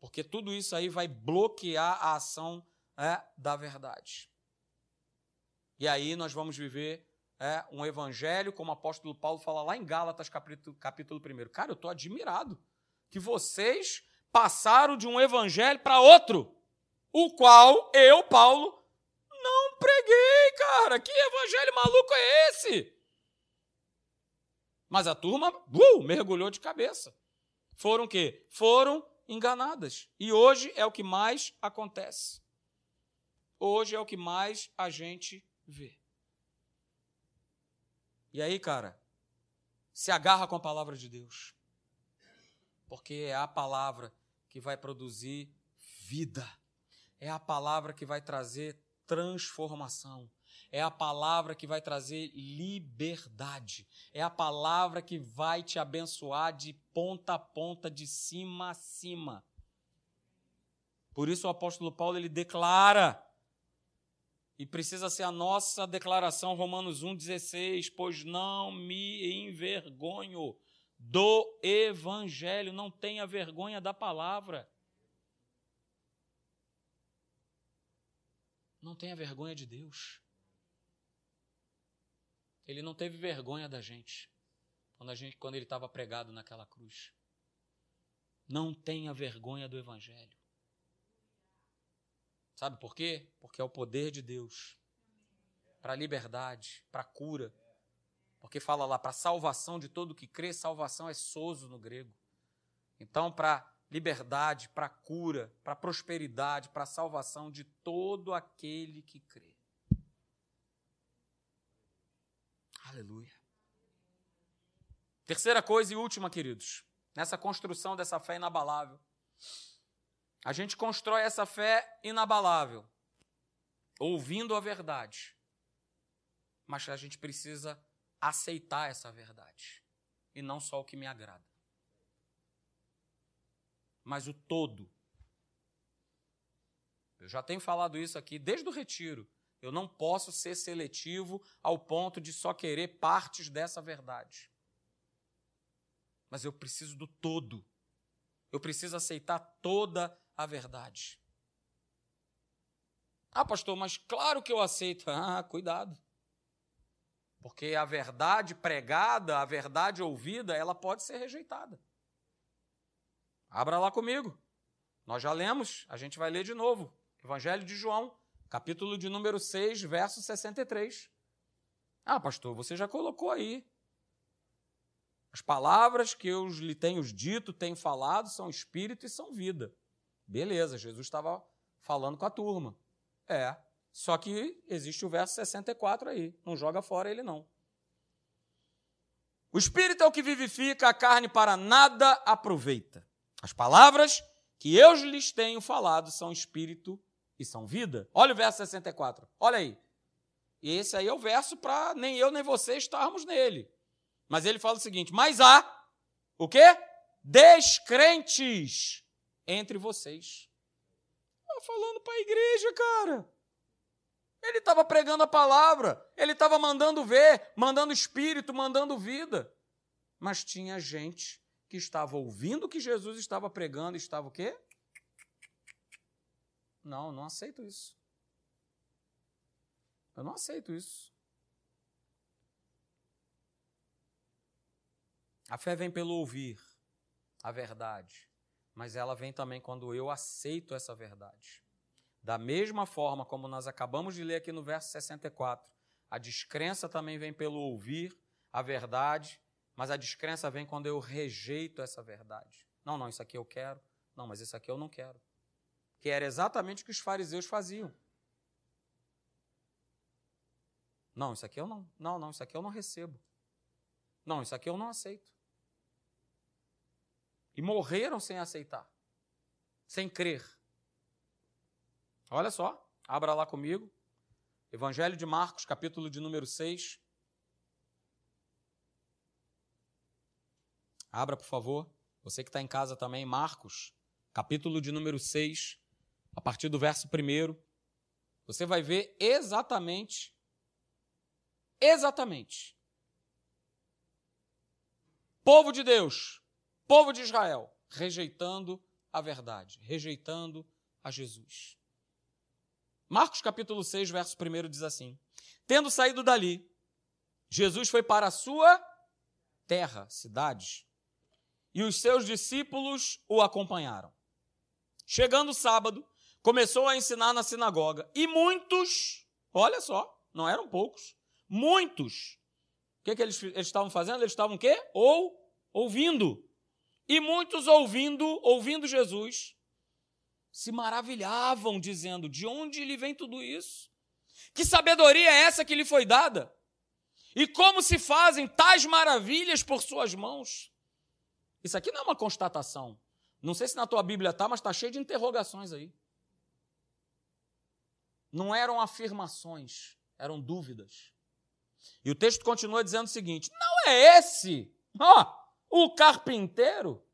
Porque tudo isso aí vai bloquear a ação é, da verdade. E aí nós vamos viver é, um evangelho, como o apóstolo Paulo fala lá em Gálatas, capítulo, capítulo 1. Cara, eu estou admirado que vocês passaram de um evangelho para outro, o qual eu, Paulo, não preguei, cara. Que evangelho maluco é esse? Mas a turma uh, mergulhou de cabeça. Foram o quê? Foram enganadas. E hoje é o que mais acontece. Hoje é o que mais a gente vê. E aí, cara, se agarra com a palavra de Deus. Porque é a palavra que vai produzir vida. É a palavra que vai trazer transformação. É a palavra que vai trazer liberdade. É a palavra que vai te abençoar de ponta a ponta, de cima a cima. Por isso o apóstolo Paulo ele declara e precisa ser a nossa declaração Romanos 1:16, pois não me envergonho do evangelho, não tenha vergonha da palavra. Não tenha vergonha de Deus. Ele não teve vergonha da gente quando, a gente, quando ele estava pregado naquela cruz. Não tenha vergonha do Evangelho. Sabe por quê? Porque é o poder de Deus para a liberdade, para a cura. Porque fala lá, para a salvação de todo que crê, salvação é soso no grego. Então, para liberdade, para cura, para prosperidade, para salvação de todo aquele que crê. Aleluia. Terceira coisa e última, queridos, nessa construção dessa fé inabalável. A gente constrói essa fé inabalável, ouvindo a verdade. Mas a gente precisa aceitar essa verdade, e não só o que me agrada, mas o todo. Eu já tenho falado isso aqui desde o retiro. Eu não posso ser seletivo ao ponto de só querer partes dessa verdade. Mas eu preciso do todo. Eu preciso aceitar toda a verdade. Ah, pastor, mas claro que eu aceito. [laughs] Ah, cuidado. Porque a verdade pregada, a verdade ouvida, ela pode ser rejeitada. Abra lá comigo. Nós já lemos, a gente vai ler de novo. Evangelho de João, capítulo de número 6, verso 63. Ah, pastor, você já colocou aí. As palavras que eu lhe tenho dito, tenho falado, são espírito e são vida. Beleza, Jesus estava falando com a turma. É, só que existe o verso 64 aí. Não joga fora ele, não. O espírito é o que vivifica, a carne para nada aproveita. As palavras que eu lhes tenho falado são espírito e são vida. Olha o verso 64. Olha aí. E esse aí é o verso para nem eu nem você estarmos nele. Mas ele fala o seguinte: Mas há o quê? Descrentes entre vocês. Tá falando para a igreja, cara. Ele estava pregando a palavra, ele estava mandando ver, mandando espírito, mandando vida. Mas tinha gente que estava ouvindo o que Jesus estava pregando e estava o quê? Não, não aceito isso. Eu não aceito isso. A fé vem pelo ouvir a verdade, mas ela vem também quando eu aceito essa verdade. Da mesma forma como nós acabamos de ler aqui no verso 64, a descrença também vem pelo ouvir a verdade, mas a descrença vem quando eu rejeito essa verdade. Não, não, isso aqui eu quero. Não, mas isso aqui eu não quero. Que era exatamente o que os fariseus faziam. Não, isso aqui eu não. Não, não, isso aqui eu não recebo. Não, isso aqui eu não aceito. E morreram sem aceitar, sem crer. Olha só, abra lá comigo. Evangelho de Marcos, capítulo de número 6. Abra, por favor. Você que está em casa também, Marcos, capítulo de número 6, a partir do verso 1. Você vai ver exatamente, exatamente. Povo de Deus, povo de Israel, rejeitando a verdade, rejeitando a Jesus. Marcos capítulo 6, verso 1 diz assim: Tendo saído dali, Jesus foi para a sua terra, cidade, e os seus discípulos o acompanharam. Chegando o sábado, começou a ensinar na sinagoga, e muitos, olha só, não eram poucos, muitos. O que, que eles, eles estavam fazendo? Eles estavam o quê? Ou ouvindo. E muitos ouvindo, ouvindo Jesus, se maravilhavam, dizendo: De onde lhe vem tudo isso? Que sabedoria é essa que lhe foi dada? E como se fazem tais maravilhas por suas mãos? Isso aqui não é uma constatação. Não sei se na tua Bíblia está, mas está cheio de interrogações aí. Não eram afirmações, eram dúvidas. E o texto continua dizendo o seguinte: não é esse, ó, o carpinteiro,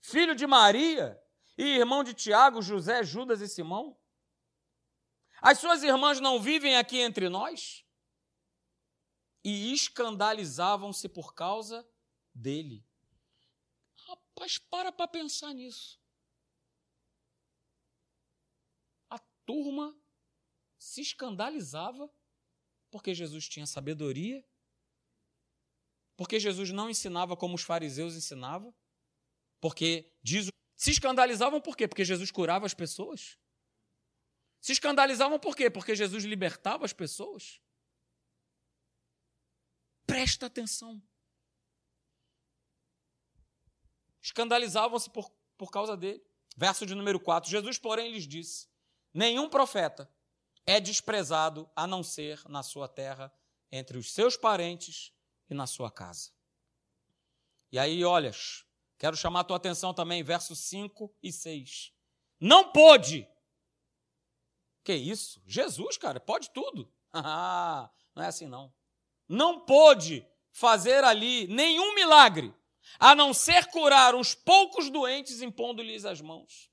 filho de Maria, e irmão de Tiago, José, Judas e Simão? As suas irmãs não vivem aqui entre nós? E escandalizavam-se por causa dele. Rapaz, para para pensar nisso. A turma se escandalizava porque Jesus tinha sabedoria Porque Jesus não ensinava como os fariseus ensinavam? Porque diz se escandalizavam por quê? Porque Jesus curava as pessoas? Se escandalizavam por quê? Porque Jesus libertava as pessoas? Presta atenção. Escandalizavam-se por, por causa dele. Verso de número 4. Jesus, porém, lhes disse: Nenhum profeta é desprezado a não ser na sua terra, entre os seus parentes e na sua casa. E aí, olhas, quero chamar a tua atenção também, versos 5 e 6. Não pôde. Que isso? Jesus, cara, pode tudo. [laughs] não é assim não. Não pôde fazer ali nenhum milagre, a não ser curar uns poucos doentes impondo-lhes as mãos.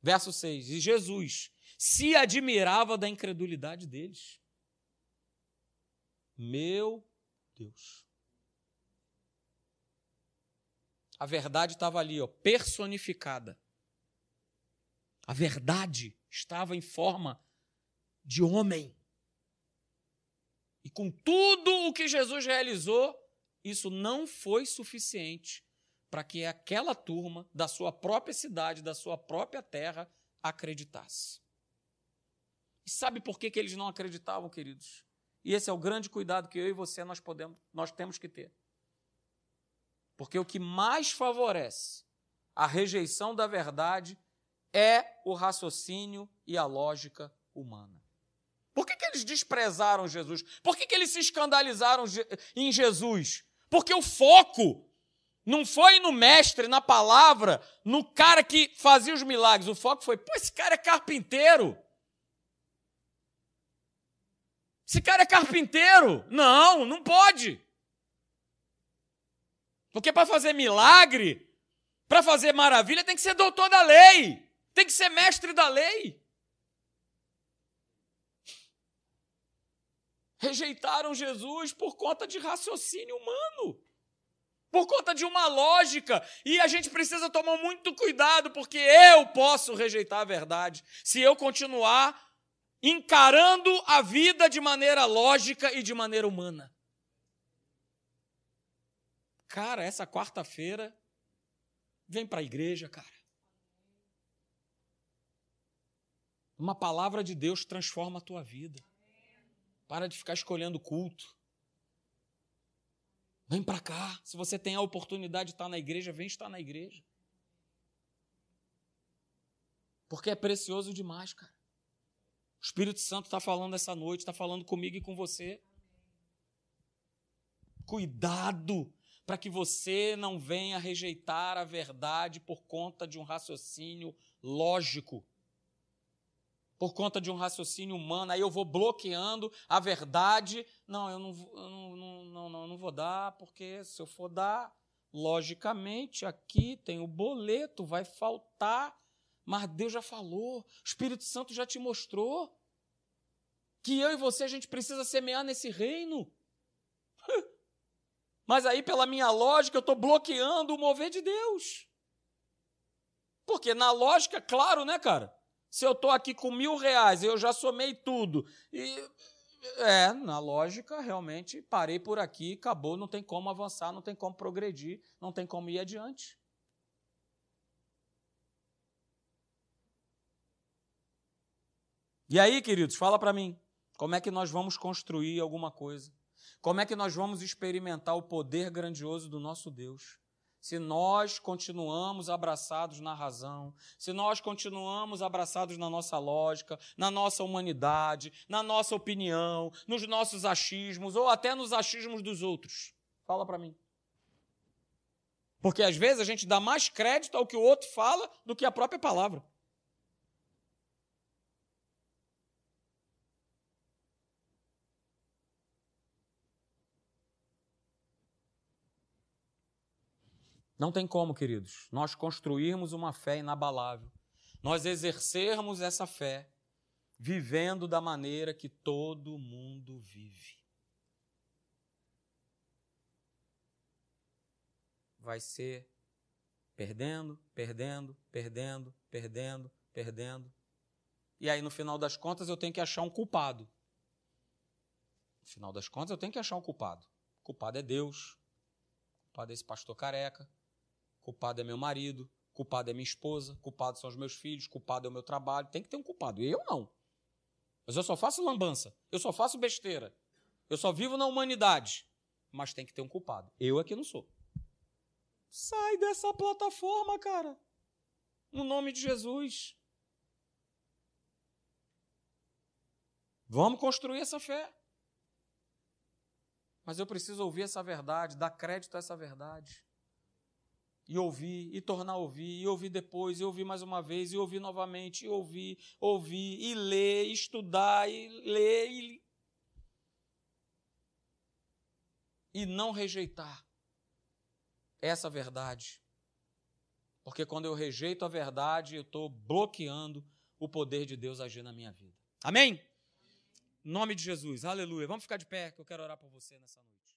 Verso 6. E Jesus se admirava da incredulidade deles. Meu Deus. A verdade estava ali, ó, personificada. A verdade estava em forma de homem. E com tudo o que Jesus realizou, isso não foi suficiente para que aquela turma da sua própria cidade, da sua própria terra, acreditasse. E sabe por que, que eles não acreditavam, queridos? E esse é o grande cuidado que eu e você nós podemos, nós temos que ter. Porque o que mais favorece a rejeição da verdade é o raciocínio e a lógica humana. Por que, que eles desprezaram Jesus? Por que, que eles se escandalizaram em Jesus? Porque o foco não foi no mestre, na palavra, no cara que fazia os milagres. O foco foi, pô, esse cara é carpinteiro. Esse cara é carpinteiro. Não, não pode. Porque para fazer milagre, para fazer maravilha, tem que ser doutor da lei, tem que ser mestre da lei. Rejeitaram Jesus por conta de raciocínio humano, por conta de uma lógica, e a gente precisa tomar muito cuidado, porque eu posso rejeitar a verdade se eu continuar encarando a vida de maneira lógica e de maneira humana. Cara, essa quarta-feira, vem para a igreja, cara. Uma palavra de Deus transforma a tua vida. Para de ficar escolhendo culto. Vem para cá. Se você tem a oportunidade de estar na igreja, vem estar na igreja. Porque é precioso demais, cara. O Espírito Santo está falando essa noite, está falando comigo e com você. Cuidado para que você não venha rejeitar a verdade por conta de um raciocínio lógico, por conta de um raciocínio humano. Aí eu vou bloqueando a verdade. Não, eu não, eu não, não, não, não, vou dar, porque se eu for dar, logicamente aqui tem o boleto, vai faltar mas Deus já falou, o Espírito Santo já te mostrou que eu e você a gente precisa semear nesse reino. [laughs] Mas aí, pela minha lógica, eu estou bloqueando o mover de Deus. Porque na lógica, claro, né, cara? Se eu estou aqui com mil reais, eu já somei tudo. E é, na lógica, realmente, parei por aqui, acabou, não tem como avançar, não tem como progredir, não tem como ir adiante. E aí, queridos, fala para mim, como é que nós vamos construir alguma coisa? Como é que nós vamos experimentar o poder grandioso do nosso Deus? Se nós continuamos abraçados na razão, se nós continuamos abraçados na nossa lógica, na nossa humanidade, na nossa opinião, nos nossos achismos ou até nos achismos dos outros. Fala para mim. Porque às vezes a gente dá mais crédito ao que o outro fala do que a própria palavra. Não tem como, queridos, nós construirmos uma fé inabalável, nós exercermos essa fé vivendo da maneira que todo mundo vive. Vai ser perdendo, perdendo, perdendo, perdendo, perdendo. E aí, no final das contas, eu tenho que achar um culpado. No final das contas, eu tenho que achar um culpado. O culpado é Deus. culpado é esse pastor careca, culpado é meu marido, culpado é minha esposa, culpado são os meus filhos, culpado é o meu trabalho. Tem que ter um culpado. Eu não. Mas eu só faço lambança, eu só faço besteira, eu só vivo na humanidade. Mas tem que ter um culpado. Eu aqui não sou. Sai dessa plataforma, cara. No nome de Jesus. Vamos construir essa fé. Mas eu preciso ouvir essa verdade, dar crédito a essa verdade. E ouvir, e tornar a ouvir, e ouvir depois, e ouvir mais uma vez, e ouvir novamente, e ouvir, ouvir, e ler, e estudar, e ler, e, e não rejeitar essa verdade. Porque quando eu rejeito a verdade, eu estou bloqueando o poder de Deus agir na minha vida. Amém? Em nome de Jesus, aleluia. Vamos ficar de pé, que eu quero orar por você nessa noite.